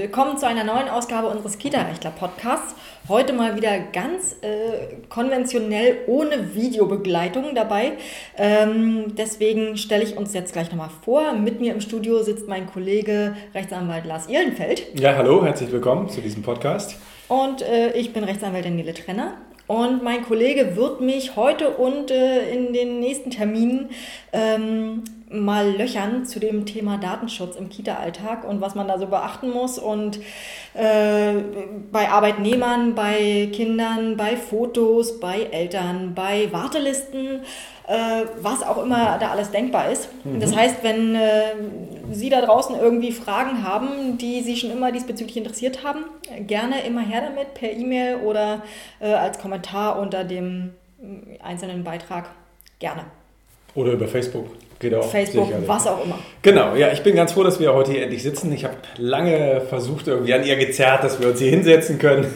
willkommen zu einer neuen Ausgabe unseres Kita-Rechtler-Podcasts. Heute mal wieder ganz äh, konventionell ohne Videobegleitung dabei. Ähm, deswegen stelle ich uns jetzt gleich nochmal vor. Mit mir im Studio sitzt mein Kollege Rechtsanwalt Lars Ihlenfeld. Ja, hallo, herzlich willkommen zu diesem Podcast. Und äh, ich bin Rechtsanwältin Nele Trenner. Und mein Kollege wird mich heute und äh, in den nächsten Terminen ähm, mal löchern zu dem Thema Datenschutz im Kita-Alltag und was man da so beachten muss und äh, bei Arbeitnehmern, bei Kindern, bei Fotos, bei Eltern, bei Wartelisten, äh, was auch immer da alles denkbar ist. Mhm. Das heißt, wenn äh, Sie da draußen irgendwie Fragen haben, die Sie schon immer diesbezüglich interessiert haben, gerne immer her damit per E-Mail oder äh, als Kommentar unter dem äh, einzelnen Beitrag. Gerne. Oder über Facebook. Geht auch. Facebook, sicherlich. was auch immer. Genau, ja, ich bin ganz froh, dass wir heute hier endlich sitzen. Ich habe lange versucht, irgendwie an ihr gezerrt, dass wir uns hier hinsetzen können.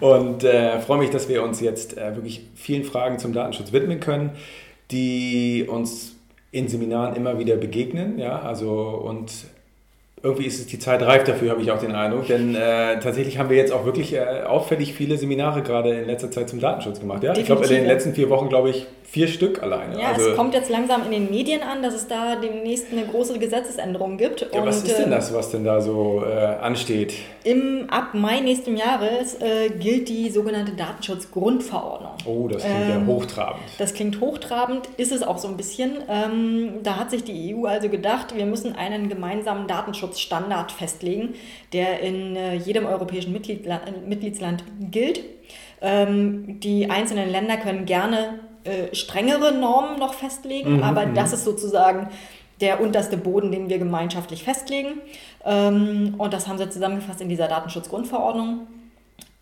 Und äh, freue mich, dass wir uns jetzt äh, wirklich vielen Fragen zum Datenschutz widmen können, die uns in Seminaren immer wieder begegnen. Ja, also und irgendwie ist es die Zeit reif dafür, habe ich auch den Eindruck. Denn äh, tatsächlich haben wir jetzt auch wirklich äh, auffällig viele Seminare gerade in letzter Zeit zum Datenschutz gemacht. Ja? Ich glaube, in den letzten vier Wochen, glaube ich, vier Stück alleine. Ja, also, es kommt jetzt langsam in den Medien an, dass es da demnächst eine große Gesetzesänderung gibt. Ja, und, was ist denn äh, das, was denn da so äh, ansteht? Im, ab Mai nächsten Jahres äh, gilt die sogenannte Datenschutzgrundverordnung. Oh, das klingt ähm, ja hochtrabend. Das klingt hochtrabend, ist es auch so ein bisschen. Ähm, da hat sich die EU also gedacht, wir müssen einen gemeinsamen Datenschutzstandard festlegen, der in äh, jedem europäischen Mitgliedla Mitgliedsland gilt. Ähm, die einzelnen Länder können gerne äh, strengere Normen noch festlegen, mhm, aber mhm. das ist sozusagen der unterste Boden, den wir gemeinschaftlich festlegen. Ähm, und das haben sie zusammengefasst in dieser Datenschutzgrundverordnung.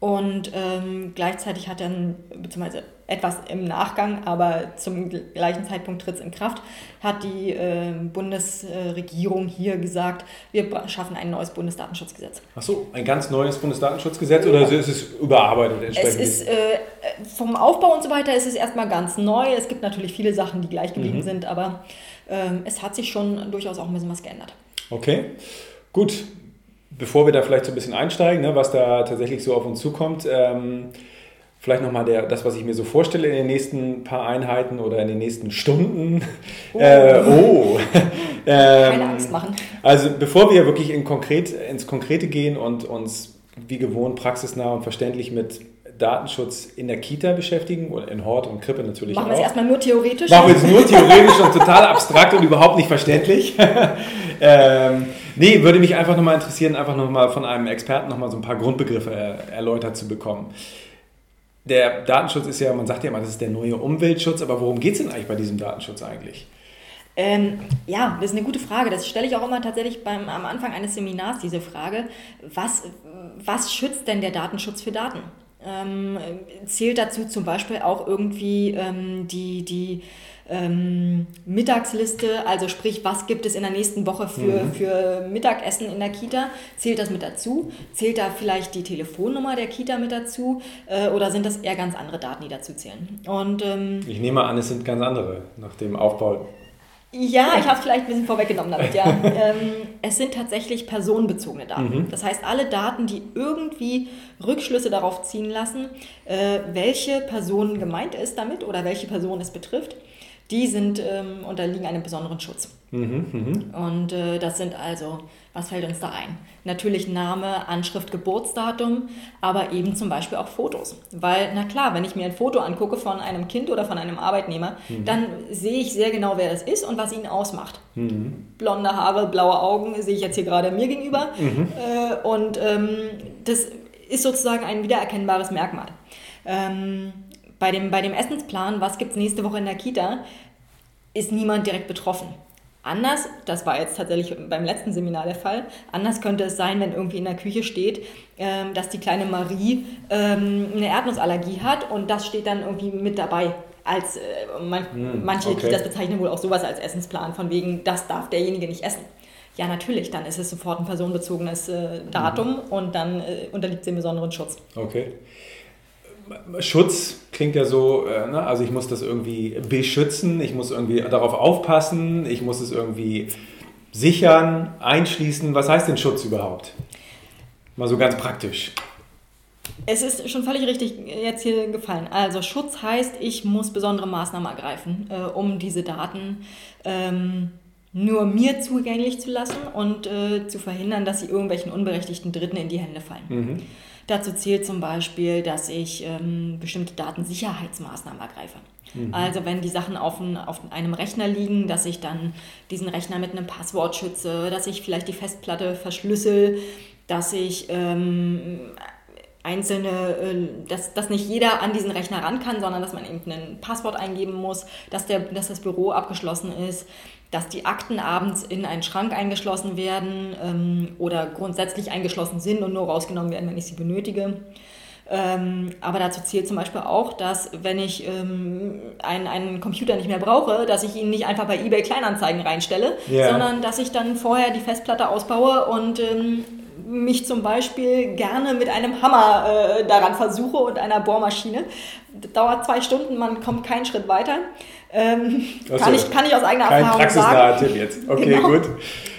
Und ähm, gleichzeitig hat dann, beziehungsweise etwas im Nachgang, aber zum gleichen Zeitpunkt tritt es in Kraft, hat die äh, Bundesregierung hier gesagt, wir schaffen ein neues Bundesdatenschutzgesetz. Ach so, ein ganz neues Bundesdatenschutzgesetz oder ist es überarbeitet entsprechend? Es ist äh, vom Aufbau und so weiter ist es erstmal ganz neu. Es gibt natürlich viele Sachen, die gleich geblieben mhm. sind, aber äh, es hat sich schon durchaus auch ein bisschen was geändert. Okay, gut bevor wir da vielleicht so ein bisschen einsteigen, ne, was da tatsächlich so auf uns zukommt, ähm, vielleicht nochmal das, was ich mir so vorstelle in den nächsten paar Einheiten oder in den nächsten Stunden. Oh. Äh, oh. ähm, Keine Angst machen. Also bevor wir wirklich in konkret, ins Konkrete gehen und uns wie gewohnt praxisnah und verständlich mit Datenschutz in der Kita beschäftigen oder in Hort und Krippe natürlich Machen auch. wir es erstmal nur theoretisch? Machen wir es nur theoretisch und total abstrakt und überhaupt nicht verständlich. ähm, nee, würde mich einfach nochmal interessieren, einfach nochmal von einem Experten nochmal so ein paar Grundbegriffe erläutert zu bekommen. Der Datenschutz ist ja, man sagt ja immer, das ist der neue Umweltschutz, aber worum geht es denn eigentlich bei diesem Datenschutz eigentlich? Ähm, ja, das ist eine gute Frage. Das stelle ich auch immer tatsächlich beim, am Anfang eines Seminars, diese Frage. Was, was schützt denn der Datenschutz für Daten? Ähm, zählt dazu zum Beispiel auch irgendwie ähm, die, die ähm, Mittagsliste, also sprich, was gibt es in der nächsten Woche für, mhm. für Mittagessen in der Kita? Zählt das mit dazu? Zählt da vielleicht die Telefonnummer der Kita mit dazu? Äh, oder sind das eher ganz andere Daten, die dazu zählen? Und, ähm, ich nehme an, es sind ganz andere nach dem Aufbau ja, ich habe es vielleicht ein bisschen vorweggenommen damit, ja. ähm, es sind tatsächlich personenbezogene Daten. Mhm. Das heißt, alle Daten, die irgendwie Rückschlüsse darauf ziehen lassen, äh, welche Person gemeint ist damit oder welche Person es betrifft, die sind ähm, unterliegen einem besonderen Schutz. Mhm, mh. Und äh, das sind also, was fällt uns da ein? Natürlich Name, Anschrift, Geburtsdatum, aber eben zum Beispiel auch Fotos. Weil, na klar, wenn ich mir ein Foto angucke von einem Kind oder von einem Arbeitnehmer, mhm. dann sehe ich sehr genau, wer das ist und was ihn ausmacht. Mhm. Blonde Haare, blaue Augen sehe ich jetzt hier gerade mir gegenüber. Mhm. Äh, und ähm, das ist sozusagen ein wiedererkennbares Merkmal. Ähm, bei dem, bei dem Essensplan, was gibt es nächste Woche in der Kita, ist niemand direkt betroffen. Anders, das war jetzt tatsächlich beim letzten Seminar der Fall, anders könnte es sein, wenn irgendwie in der Küche steht, ähm, dass die kleine Marie ähm, eine Erdnussallergie hat und das steht dann irgendwie mit dabei. Als, äh, man, hm, manche okay. das bezeichnen wohl auch sowas als Essensplan, von wegen, das darf derjenige nicht essen. Ja, natürlich, dann ist es sofort ein personenbezogenes äh, Datum mhm. und dann äh, unterliegt sie dem besonderen Schutz. Okay. Schutz klingt ja so, äh, ne? also ich muss das irgendwie beschützen, ich muss irgendwie darauf aufpassen, ich muss es irgendwie sichern, einschließen. Was heißt denn Schutz überhaupt? Mal so ganz praktisch. Es ist schon völlig richtig jetzt hier gefallen. Also Schutz heißt, ich muss besondere Maßnahmen ergreifen, äh, um diese Daten ähm, nur mir zugänglich zu lassen und äh, zu verhindern, dass sie irgendwelchen unberechtigten Dritten in die Hände fallen. Mhm. Dazu zählt zum Beispiel, dass ich ähm, bestimmte Datensicherheitsmaßnahmen ergreife. Mhm. Also wenn die Sachen auf, ein, auf, einem Rechner liegen, dass ich dann diesen Rechner mit einem Passwort schütze, dass ich vielleicht die Festplatte verschlüssel, dass ich ähm, einzelne, äh, dass, dass nicht jeder an diesen Rechner ran kann, sondern dass man eben ein Passwort eingeben muss, dass, der, dass das Büro abgeschlossen ist, dass die Akten abends in einen Schrank eingeschlossen werden ähm, oder grundsätzlich eingeschlossen sind und nur rausgenommen werden, wenn ich sie benötige. Ähm, aber dazu zählt zum Beispiel auch, dass wenn ich ähm, einen, einen Computer nicht mehr brauche, dass ich ihn nicht einfach bei eBay Kleinanzeigen reinstelle, yeah. sondern dass ich dann vorher die Festplatte ausbaue und ähm, mich zum Beispiel gerne mit einem Hammer äh, daran versuche und einer Bohrmaschine. Das dauert zwei Stunden, man kommt keinen Schritt weiter. Ähm, also, kann, ich, kann ich aus eigener kein Erfahrung sagen. Tipp jetzt. Okay, genau. gut.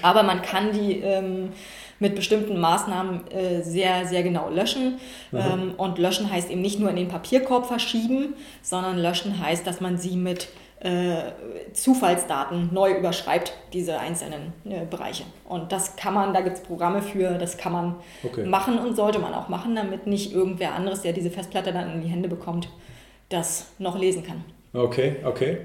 Aber man kann die ähm, mit bestimmten Maßnahmen äh, sehr, sehr genau löschen. Mhm. Ähm, und löschen heißt eben nicht nur in den Papierkorb verschieben, sondern löschen heißt, dass man sie mit äh, Zufallsdaten neu überschreibt, diese einzelnen äh, Bereiche. Und das kann man, da gibt es Programme für, das kann man okay. machen und sollte man auch machen, damit nicht irgendwer anderes, der diese Festplatte dann in die Hände bekommt, das noch lesen kann. Okay, okay.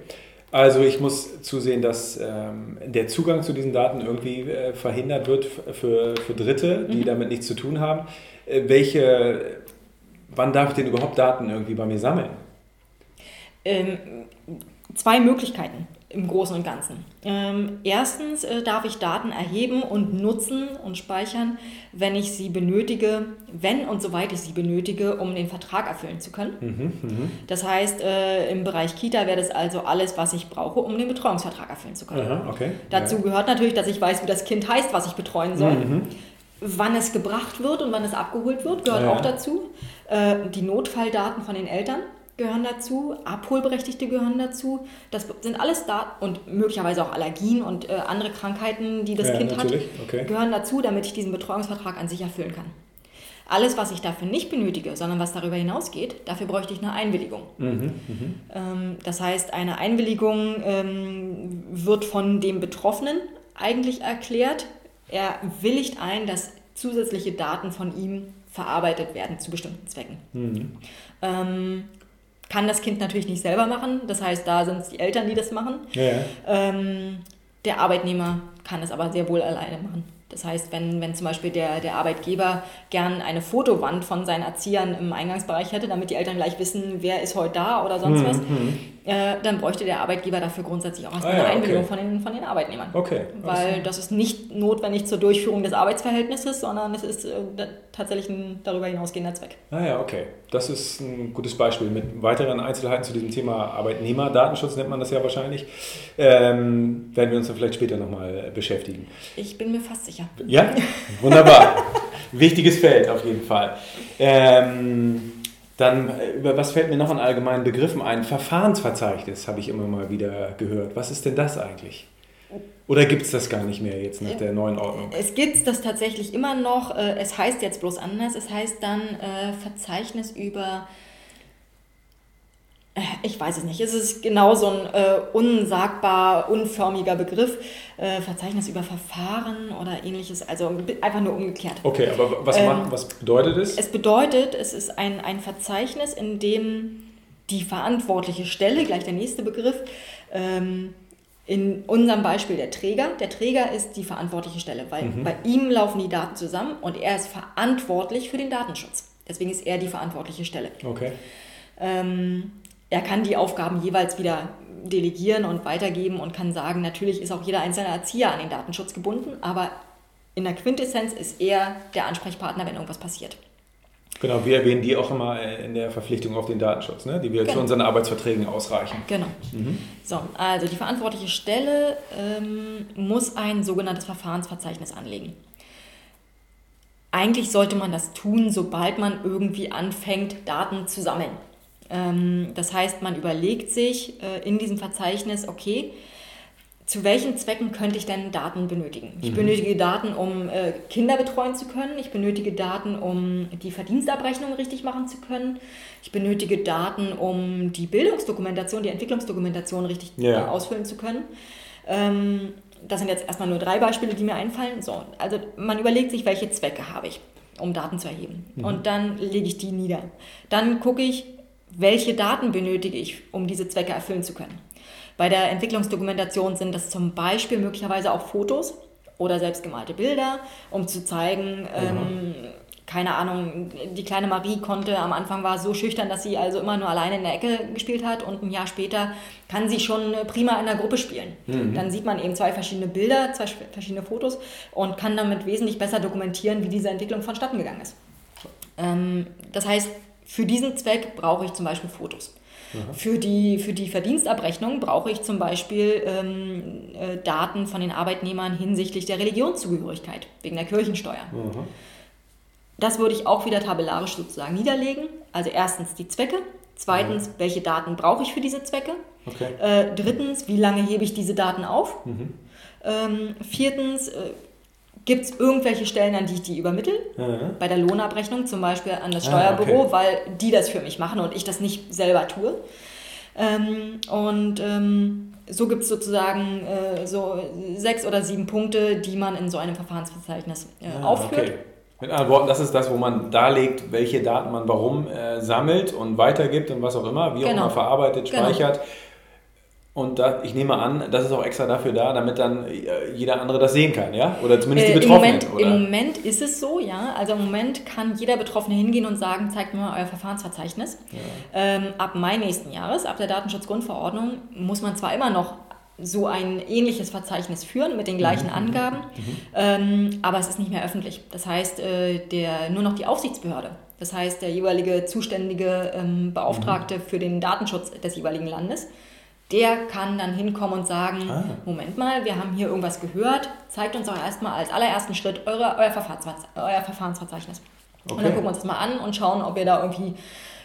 Also ich muss zusehen, dass ähm, der Zugang zu diesen Daten irgendwie äh, verhindert wird für, für Dritte, die mhm. damit nichts zu tun haben. Äh, welche, wann darf ich denn überhaupt Daten irgendwie bei mir sammeln? Ähm, zwei Möglichkeiten im Großen und Ganzen. Ähm, erstens äh, darf ich Daten erheben und nutzen und speichern, wenn ich sie benötige, wenn und soweit ich sie benötige, um den Vertrag erfüllen zu können. Mhm, mh. Das heißt, äh, im Bereich Kita wäre das also alles, was ich brauche, um den Betreuungsvertrag erfüllen zu können. Aha, okay. Dazu ja. gehört natürlich, dass ich weiß, wie das Kind heißt, was ich betreuen soll. Mhm. Wann es gebracht wird und wann es abgeholt wird, gehört ja. auch dazu. Äh, die Notfalldaten von den Eltern gehören dazu, Abholberechtigte gehören dazu. Das sind alles da und möglicherweise auch Allergien und äh, andere Krankheiten, die das ja, Kind hat, okay. gehören dazu, damit ich diesen Betreuungsvertrag an sich erfüllen kann. Alles, was ich dafür nicht benötige, sondern was darüber hinausgeht, dafür bräuchte ich eine Einwilligung. Mhm, mh. ähm, das heißt, eine Einwilligung ähm, wird von dem Betroffenen eigentlich erklärt. Er willigt ein, dass zusätzliche Daten von ihm verarbeitet werden zu bestimmten Zwecken. Mhm. Ähm, kann das Kind natürlich nicht selber machen. Das heißt, da sind es die Eltern, die das machen. Ja. Ähm, der Arbeitnehmer kann es aber sehr wohl alleine machen. Das heißt, wenn, wenn zum Beispiel der, der Arbeitgeber gern eine Fotowand von seinen Erziehern im Eingangsbereich hätte, damit die Eltern gleich wissen, wer ist heute da oder sonst mhm. was, hm. Äh, dann bräuchte der Arbeitgeber dafür grundsätzlich auch erstmal ah, ja, eine Einwilligung okay. von, den, von den Arbeitnehmern. Okay. Weil das ist nicht notwendig zur Durchführung des Arbeitsverhältnisses, sondern es ist äh, tatsächlich ein darüber hinausgehender Zweck. Ah ja, okay. Das ist ein gutes Beispiel. Mit weiteren Einzelheiten zu diesem Thema Arbeitnehmerdatenschutz nennt man das ja wahrscheinlich, ähm, werden wir uns dann vielleicht später nochmal beschäftigen. Ich bin mir fast sicher sicher. Ja, wunderbar. Wichtiges Feld auf jeden Fall. Ähm, dann, äh, über was fällt mir noch an allgemeinen Begriffen ein? Verfahrensverzeichnis habe ich immer mal wieder gehört. Was ist denn das eigentlich? Oder gibt es das gar nicht mehr jetzt nach der neuen Ordnung? Es gibt das tatsächlich immer noch. Äh, es heißt jetzt bloß anders. Es heißt dann äh, Verzeichnis über ich weiß es nicht, es ist genau so ein äh, unsagbar, unförmiger Begriff, äh, Verzeichnis über Verfahren oder ähnliches, also einfach nur umgekehrt. Okay, aber was, ähm, macht, was bedeutet es? Es bedeutet, es ist ein, ein Verzeichnis, in dem die verantwortliche Stelle, gleich der nächste Begriff, ähm, in unserem Beispiel der Träger. Der Träger ist die verantwortliche Stelle, weil mhm. bei ihm laufen die Daten zusammen und er ist verantwortlich für den Datenschutz. Deswegen ist er die verantwortliche Stelle. Okay. Ähm, er kann die Aufgaben jeweils wieder delegieren und weitergeben und kann sagen, natürlich ist auch jeder einzelne Erzieher an den Datenschutz gebunden, aber in der Quintessenz ist er der Ansprechpartner, wenn irgendwas passiert. Genau, wir erwähnen die auch immer in der Verpflichtung auf den Datenschutz, ne? die wir genau. zu unseren Arbeitsverträgen ausreichen. Genau. Mhm. So, also die verantwortliche Stelle ähm, muss ein sogenanntes Verfahrensverzeichnis anlegen. Eigentlich sollte man das tun, sobald man irgendwie anfängt, Daten zu sammeln. Ähm, das heißt, man überlegt sich äh, in diesem Verzeichnis, okay, zu welchen Zwecken könnte ich denn Daten benötigen? Ich Mhm. benötige Daten, um äh, Kinder betreuen zu können. Ich benötige Daten, um die Verdienstabrechnung richtig machen zu können. Ich benötige Daten, um die Bildungsdokumentation, die Entwicklungsdokumentation richtig Ja. äh, ausfüllen zu können. Ähm, das sind jetzt erstmal nur drei Beispiele, die mir einfallen. So, also man überlegt sich, welche Zwecke habe ich, um Daten zu erheben. Und dann lege ich die nieder. Dann gucke ich, welche Daten benötige ich, um diese Zwecke erfüllen zu können. Bei der Entwicklungsdokumentation sind das zum Beispiel möglicherweise auch Fotos oder selbstgemalte Bilder, um zu zeigen, ähm, keine Ahnung, die kleine Marie konnte am Anfang war so schüchtern, dass sie also immer nur alleine in der Ecke gespielt hat und ein Jahr später kann sie schon prima in der Gruppe spielen. Dann sieht man eben zwei verschiedene Bilder, zwei verschiedene Fotos und kann damit wesentlich besser dokumentieren, wie diese Entwicklung vonstatten gegangen ist. Ähm, das heißt, für diesen Zweck brauche ich zum Beispiel Fotos. Für die, für die Verdienstabrechnung brauche ich zum Beispiel ähm, äh, Daten von den Arbeitnehmern hinsichtlich der Religionszugehörigkeit, wegen der Kirchensteuer. Das würde ich auch wieder tabellarisch sozusagen niederlegen. Also erstens die Zwecke, zweitens, welche Daten brauche ich für diese Zwecke, Okay. äh, drittens, wie lange hebe ich diese Daten auf, ähm, viertens, äh, gibt es irgendwelche Stellen, an die ich die übermittle, Ja. bei der Lohnabrechnung zum Beispiel an das Ah, Steuerbüro, okay. weil die das für mich machen und ich das nicht selber tue. Ähm, und ähm, so gibt es sozusagen äh, so sechs oder sieben Punkte, die man in so einem Verfahrensverzeichnis äh, Ah, aufführt. okay. Mit anderen Worten, das ist das, wo man darlegt, welche Daten man warum äh, sammelt und weitergibt und was auch immer, wie auch Genau. immer verarbeitet, Genau. Und da, ich nehme an, das ist auch extra dafür da, damit dann äh, jeder andere das sehen kann, ja? Oder zumindest die Äh, Im Betroffenen. Moment, oder? Im Moment ist es so, ja. Also im Moment kann jeder Betroffene hingehen und sagen, zeigt mir mal euer Verfahrensverzeichnis. Ähm, ab Mai nächsten Jahres, ab der Datenschutzgrundverordnung, muss man zwar immer noch so ein ähnliches Verzeichnis führen mit den Mhm. gleichen Angaben, ähm, aber es ist nicht mehr öffentlich. Das heißt, äh, der, nur noch die Aufsichtsbehörde, das heißt der jeweilige zuständige ähm, Beauftragte für den Datenschutz des jeweiligen Landes, der kann dann hinkommen und sagen, Ah. Moment mal, wir haben hier irgendwas gehört, zeigt uns doch erstmal als allerersten Schritt eure, euer, Verfahrensverze euer Verfahrensverzeichnis. Und Okay. dann gucken wir uns das mal an und schauen, ob ihr da irgendwie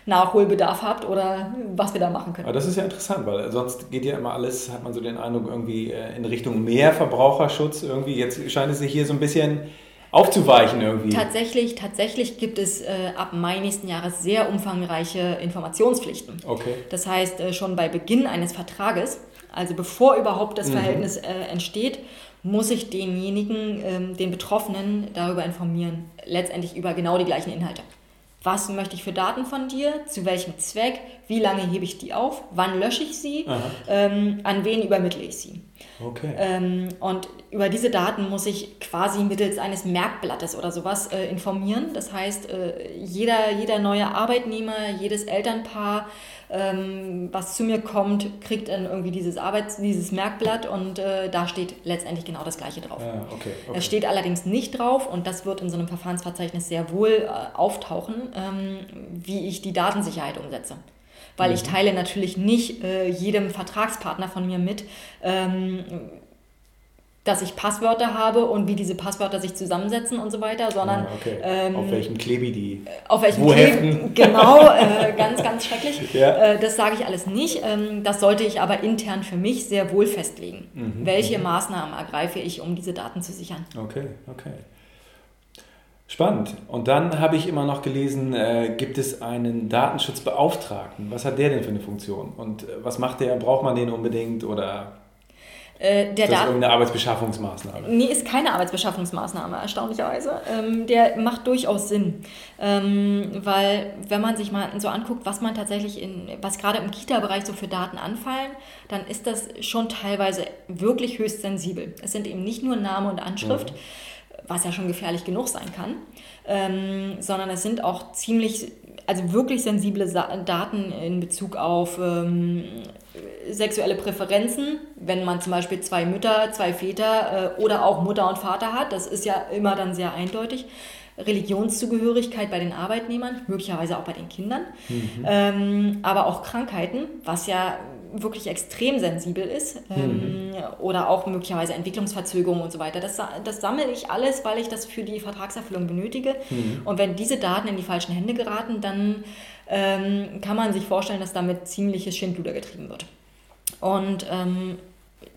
Nachholbedarf habt oder was wir da machen können. Aber das ist ja interessant, weil sonst geht ja immer alles, hat man so den Eindruck, irgendwie äh, in Richtung mehr Verbraucherschutz irgendwie. Jetzt scheint es sich hier so ein bisschen aufzuweichen irgendwie. Tatsächlich, tatsächlich gibt es äh, ab Mai nächsten Jahres sehr umfangreiche Informationspflichten. Okay. Das heißt, äh, schon bei Beginn eines Vertrages, also bevor überhaupt das Verhältnis äh, entsteht, muss ich denjenigen, ähm, den Betroffenen darüber informieren, letztendlich über genau die gleichen Inhalte. Was möchte ich für Daten von dir? Zu welchem Zweck? Wie lange hebe ich die auf? Wann lösche ich sie? Ähm, an wen übermittle ich sie? Okay. Ähm, und über diese Daten muss ich quasi mittels eines Merkblattes oder sowas äh, informieren. Das heißt, äh, jeder, jeder neue Arbeitnehmer, jedes Elternpaar, ähm, was zu mir kommt, kriegt dann irgendwie dieses, Arbeits-, dieses Merkblatt und äh, da steht letztendlich genau das Gleiche drauf. Ah, okay. okay. Es steht allerdings nicht drauf und das wird in so einem Verfahrensverzeichnis sehr wohl äh, auftauchen, ähm, wie ich die Datensicherheit umsetze. Weil ich teile natürlich nicht äh, jedem Vertragspartner von mir mit, ähm, dass ich Passwörter habe und wie diese Passwörter sich zusammensetzen und so weiter, sondern Ah, okay. ähm, Auf welchem Klebi die. auf welchem Wo Kleb- heften? Genau, äh, ganz, ganz schrecklich. Ja. Äh, das sage ich alles nicht. Ähm, das sollte ich aber intern für mich sehr wohl festlegen. Mhm, Welche Maßnahmen ergreife ich, um diese Daten zu sichern? Okay, okay. Spannend. Und dann habe ich immer noch gelesen, äh, gibt es einen Datenschutzbeauftragten. Was hat der denn für eine Funktion? Und äh, was macht der? Braucht man den unbedingt oder Äh, der ist das Dat irgendeine Arbeitsbeschaffungsmaßnahme? Nee, ist keine Arbeitsbeschaffungsmaßnahme, erstaunlicherweise. Ähm, der macht durchaus Sinn. Ähm, weil, wenn man sich mal so anguckt, was man tatsächlich in, was gerade im Kita-Bereich so für Daten anfallen, dann ist das schon teilweise wirklich höchst sensibel. Es sind eben nicht nur Name und Anschrift, was ja schon gefährlich genug sein kann, ähm, sondern es sind auch ziemlich, also wirklich sensible Daten in Bezug auf ähm, sexuelle Präferenzen, wenn man zum Beispiel zwei Mütter, zwei Väter äh, oder auch Mutter und Vater hat, das ist ja immer dann sehr eindeutig. Religionszugehörigkeit bei den Arbeitnehmern, möglicherweise auch bei den Kindern, ähm, aber auch Krankheiten, was ja wirklich extrem sensibel ist, ähm, oder auch möglicherweise Entwicklungsverzögerungen und so weiter. Das, das sammle ich alles, weil ich das für die Vertragserfüllung benötige. Und wenn diese Daten in die falschen Hände geraten, dann ähm, kann man sich vorstellen, dass damit ziemliches Schindluder getrieben wird. Und ähm,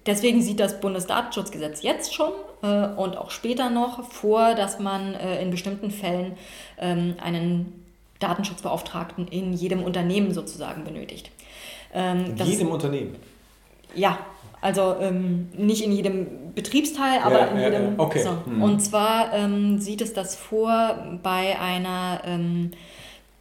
deswegen sieht das Bundesdatenschutzgesetz jetzt schon äh, und auch später noch vor, dass man äh, in bestimmten Fällen ähm, einen Datenschutzbeauftragten in jedem Unternehmen sozusagen benötigt. Ähm, in jedem Unternehmen? Ja, also ähm, nicht in jedem Betriebsteil, aber ja, in ja, jedem. Okay. So. Mhm. Und zwar ähm, sieht es das vor bei einer ähm,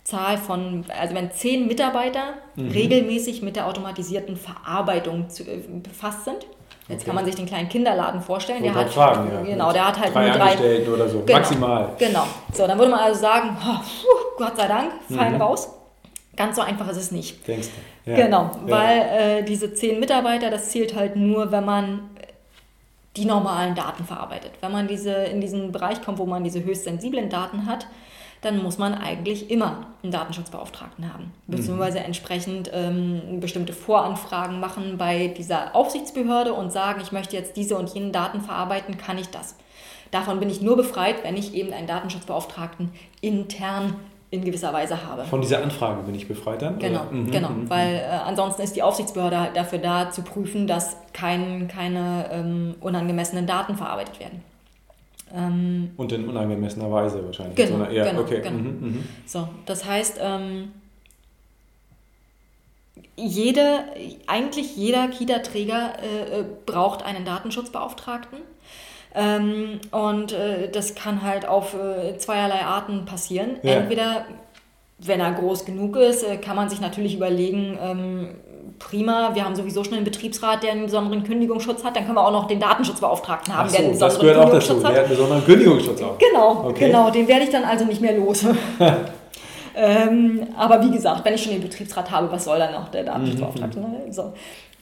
Zahl von, also wenn zehn Mitarbeiter mhm. regelmäßig mit der automatisierten Verarbeitung zu, äh, befasst sind. Jetzt okay. kann man sich den kleinen Kinderladen vorstellen. Der hat, fragen, ja. Genau, der hat halt drei nur drei Angestellten oder so, genau, maximal. Genau. So, dann würde man also sagen, oh, Gott sei Dank, fallen mhm. raus. Ganz so einfach ist es nicht. Denkst du? Ja. Genau, weil äh, diese zehn Mitarbeiter, das zählt halt nur, wenn man die normalen Daten verarbeitet. Wenn man diese in diesen Bereich kommt, wo man diese höchst sensiblen Daten hat, dann muss man eigentlich immer einen Datenschutzbeauftragten haben. Mhm. Beziehungsweise entsprechend ähm, bestimmte Voranfragen machen bei dieser Aufsichtsbehörde und sagen, ich möchte jetzt diese und jene Daten verarbeiten, kann ich das. Davon bin ich nur befreit, wenn ich eben einen Datenschutzbeauftragten intern in gewisser Weise habe. Von dieser Anfrage bin ich befreit dann? Genau, mhm, genau. Mhm. weil äh, ansonsten ist die Aufsichtsbehörde halt dafür da, zu prüfen, dass kein, keine ähm, unangemessenen Daten verarbeitet werden. Ähm, Und in unangemessener Weise wahrscheinlich. Genau, so ja, genau, okay. genau. Mhm, mhm, so, das heißt, ähm, jede, eigentlich jeder Kita-Träger äh, äh braucht einen Datenschutzbeauftragten. Ähm, und äh, das kann halt auf äh, zweierlei Arten passieren. Ja. Entweder, wenn er groß genug ist, äh, kann man sich natürlich überlegen, ähm, prima, wir haben sowieso schon einen Betriebsrat, der einen besonderen Kündigungsschutz hat, dann können wir auch noch den Datenschutzbeauftragten haben, so, der einen besonderen das gehört auch dazu, hat. Der hat einen besonderen Kündigungsschutz auch. Genau, okay. genau, den werde ich dann also nicht mehr los. ähm, aber wie gesagt, wenn ich schon den Betriebsrat habe, was soll dann noch der Datenschutzbeauftragte? Mhm. So.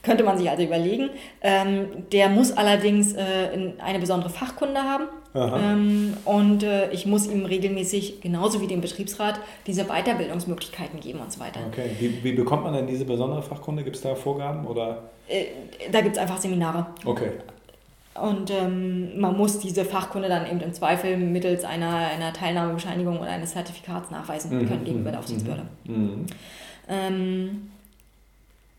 Könnte man sich also überlegen. Ähm, der muss allerdings äh, eine besondere Fachkunde haben. Ähm, und äh, ich muss ihm regelmäßig, genauso wie dem Betriebsrat, diese Weiterbildungsmöglichkeiten geben und so weiter. Okay. Wie, wie bekommt man denn diese besondere Fachkunde? Gibt es da Vorgaben? Oder? Äh, da gibt es einfach Seminare. Okay. Und ähm, man muss diese Fachkunde dann eben im Zweifel mittels einer, einer Teilnahmebescheinigung oder eines Zertifikats nachweisen mhm. können gegenüber der mhm. Aufsichtsbehörde. Mhm. Ähm,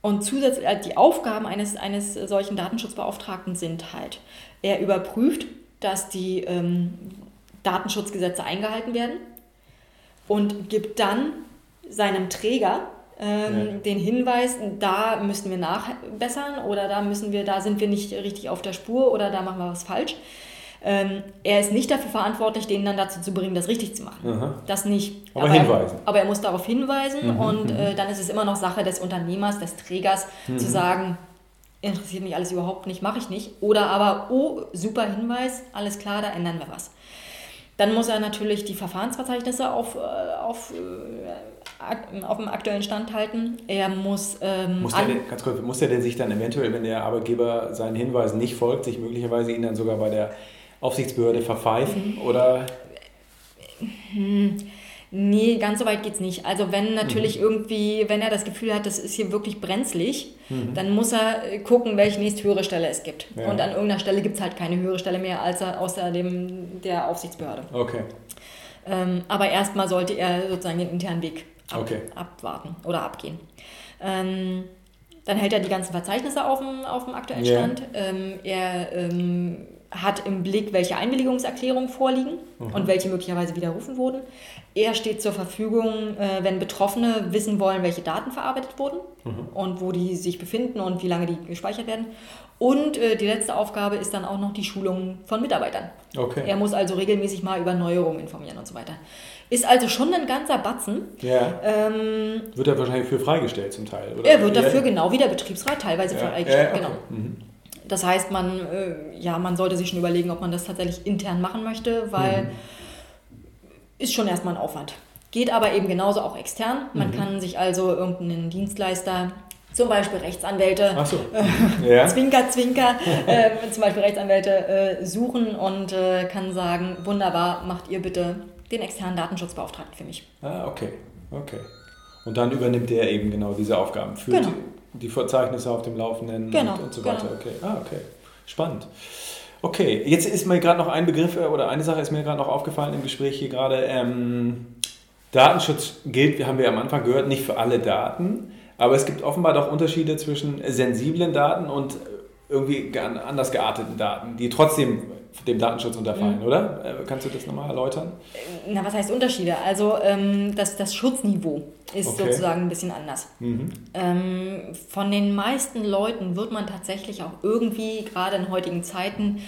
und zusätzlich äh, die Aufgaben eines, eines solchen Datenschutzbeauftragten sind halt, er überprüft, dass die ähm, Datenschutzgesetze eingehalten werden und gibt dann seinem Träger ähm, ja. den Hinweis, da müssen wir nachbessern oder da müssen wir, da sind wir nicht richtig auf der Spur oder da machen wir was falsch. Ähm, er ist nicht dafür verantwortlich, den dann dazu zu bringen, das richtig zu machen. Aha. Das nicht. Aber, aber hinweisen. Er, aber er muss darauf hinweisen mhm. und mhm. äh, dann ist es immer noch Sache des Unternehmers, des Trägers, mhm. zu sagen, interessiert mich alles überhaupt nicht, mache ich nicht. Oder aber, oh, super Hinweis, alles klar, da ändern wir was. Dann muss er natürlich die Verfahrensverzeichnisse auf, äh, auf, äh, auf dem aktuellen Stand halten. Er muss. Ähm, muss, der denn, ganz kurz, muss er denn sich dann eventuell, wenn der Arbeitgeber seinen Hinweisen nicht folgt, sich möglicherweise ihn dann sogar bei der Aufsichtsbehörde verpfeifen? Mhm. Oder? Hm. Nee, ganz so weit geht es nicht. Also wenn natürlich mhm. irgendwie, wenn er das Gefühl hat, das ist hier wirklich brenzlig, mhm. dann muss er gucken, welche nächsthöhere Stelle es gibt. Ja. Und an irgendeiner Stelle gibt es halt keine höhere Stelle mehr als außer dem, der Aufsichtsbehörde. Okay. Ähm, aber erstmal sollte er sozusagen den internen Weg ab, okay. abwarten oder abgehen. Ähm, dann hält er die ganzen Verzeichnisse auf dem, auf dem aktuellen Stand. Yeah. Ähm, er ähm, hat im Blick, welche Einwilligungserklärungen vorliegen mhm. und welche möglicherweise widerrufen wurden. Er steht zur Verfügung, äh, wenn Betroffene wissen wollen, welche Daten verarbeitet wurden mhm. und wo die sich befinden und wie lange die gespeichert werden. Und äh, die letzte Aufgabe ist dann auch noch die Schulung von Mitarbeitern. Okay. Er muss also regelmäßig mal über Neuerungen informieren und so weiter. Ist also schon ein ganzer Batzen. Ja. Ähm, wird er wahrscheinlich für freigestellt zum Teil? Oder? Er wird dafür genau wie der Betriebsrat teilweise ja. freigestellt. Ja, okay. Genau. Mhm. Das heißt, man, äh, ja, man sollte sich schon überlegen, ob man das tatsächlich intern machen möchte, weil mhm. ist schon erstmal ein Aufwand. Geht aber eben genauso auch extern. Man mhm. kann sich also irgendeinen Dienstleister, zum Beispiel Rechtsanwälte, so. äh, ja. Zwinker, Zwinker, äh, zum Beispiel Rechtsanwälte äh, suchen und äh, kann sagen, wunderbar, macht ihr bitte den externen Datenschutzbeauftragten für mich. Ah, okay, okay. Und dann übernimmt der eben genau diese Aufgaben. Führt, genau die Verzeichnisse auf dem Laufenden genau, und, und, so weiter. Genau. Okay. Ah, okay. Spannend. Okay, jetzt ist mir gerade noch ein Begriff äh, oder eine Sache ist mir gerade noch aufgefallen im Gespräch hier gerade. Ähm, Datenschutz gilt, wir haben wir am Anfang gehört, nicht für alle Daten, aber es gibt offenbar doch Unterschiede zwischen sensiblen Daten und irgendwie anders gearteten Daten, die trotzdem dem Datenschutz unterfallen, mhm. oder? Äh, kannst du das nochmal erläutern? Na, was heißt Unterschiede? Also ähm, das, das Schutzniveau ist okay. sozusagen ein bisschen anders. Mhm. Ähm, von den meisten Leuten wird man tatsächlich auch irgendwie, gerade in heutigen Zeiten,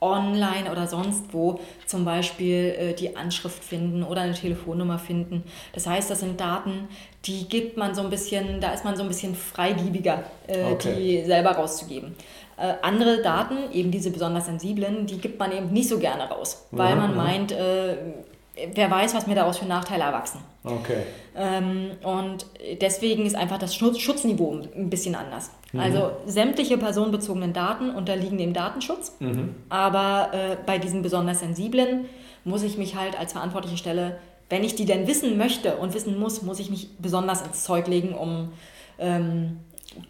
online oder sonst wo zum Beispiel äh, die Anschrift finden oder eine Telefonnummer finden. Das heißt, das sind Daten, die gibt man so ein bisschen, da ist man so ein bisschen freigiebiger, äh, okay. die selber rauszugeben. Äh, andere Daten, eben diese besonders sensiblen, die gibt man eben nicht so gerne raus, weil ja, man meint, äh, wer weiß, was mir daraus für Nachteile erwachsen. Okay. Ähm, und deswegen ist einfach das Schutzniveau ein bisschen anders. Mhm. Also sämtliche personenbezogenen Daten unterliegen dem Datenschutz, mhm. aber äh, bei diesen besonders sensiblen muss ich mich halt als verantwortliche Stelle, wenn ich die denn wissen möchte und wissen muss, muss ich mich besonders ins Zeug legen, um ähm,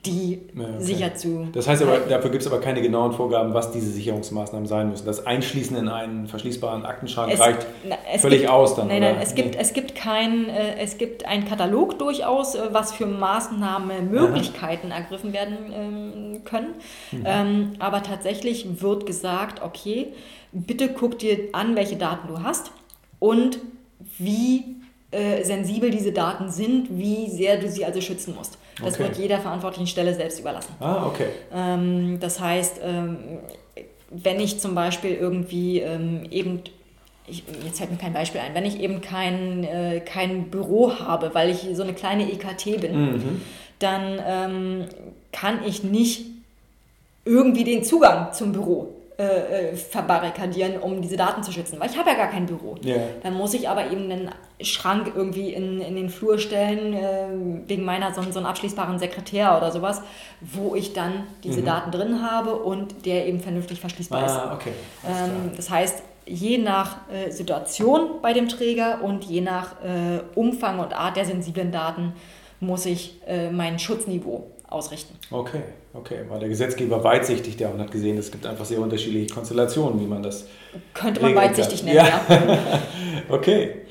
die ja, okay. sicher zu. Das heißt aber, dafür gibt es aber keine genauen Vorgaben, was diese Sicherungsmaßnahmen sein müssen. Das Einschließen in einen verschließbaren Aktenschrank es, reicht na, völlig gibt, aus dann. Nein, nein, es, gibt, es, gibt kein, äh, es gibt einen Katalog durchaus, äh, was für Maßnahmenmöglichkeiten ergriffen werden ähm, können. Mhm. Ähm, aber tatsächlich wird gesagt, okay, bitte guck dir an, welche Daten du hast und wie äh, sensibel diese Daten sind, wie sehr du sie also schützen musst. Das okay. wird jeder verantwortlichen Stelle selbst überlassen. Ah, okay. Ähm, das heißt, ähm, wenn ich zum Beispiel irgendwie ähm, eben ich, jetzt fällt mir kein Beispiel ein, wenn ich eben kein, äh, kein Büro habe, weil ich so eine kleine EKT bin, mhm. dann ähm, kann ich nicht irgendwie den Zugang zum Büro äh, äh, verbarrikadieren, um diese Daten zu schützen, weil ich habe ja gar kein Büro. Yeah. Dann muss ich aber eben einen Schrank irgendwie in, in den Flur stellen, äh, wegen meiner so, so einen abschließbaren Sekretär oder sowas, wo ich dann diese mhm. Daten drin habe und der eben vernünftig verschließbar ist. Ah, okay. Ähm, das heißt, je nach äh, Situation bei dem Träger und je nach äh, Umfang und Art der sensiblen Daten muss ich äh, mein Schutzniveau ausrichten. Okay, okay. War der Gesetzgeber weitsichtig der und hat gesehen, es gibt einfach sehr unterschiedliche Konstellationen, wie man das. Könnte man weitsichtig nennen, ja. ja. okay.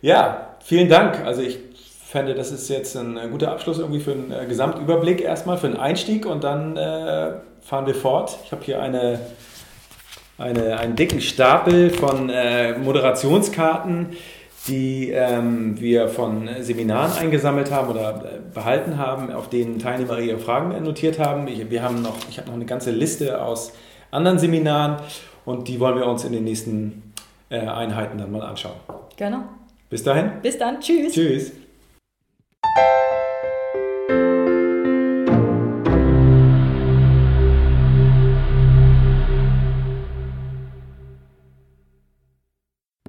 Ja, vielen Dank. Also ich fände, das ist jetzt ein guter Abschluss irgendwie für einen äh, Gesamtüberblick erstmal, für einen Einstieg und dann äh, fahren wir fort. Ich habe hier eine, eine, einen dicken Stapel von äh, Moderationskarten die ähm, wir von Seminaren eingesammelt haben oder äh, behalten haben, auf denen Teilnehmer ihre Fragen notiert haben. Ich, wir haben noch, ich habe noch eine ganze Liste aus anderen Seminaren und die wollen wir uns in den nächsten äh, Einheiten dann mal anschauen. Genau. Bis dahin. Bis dann. Tschüss. Tschüss.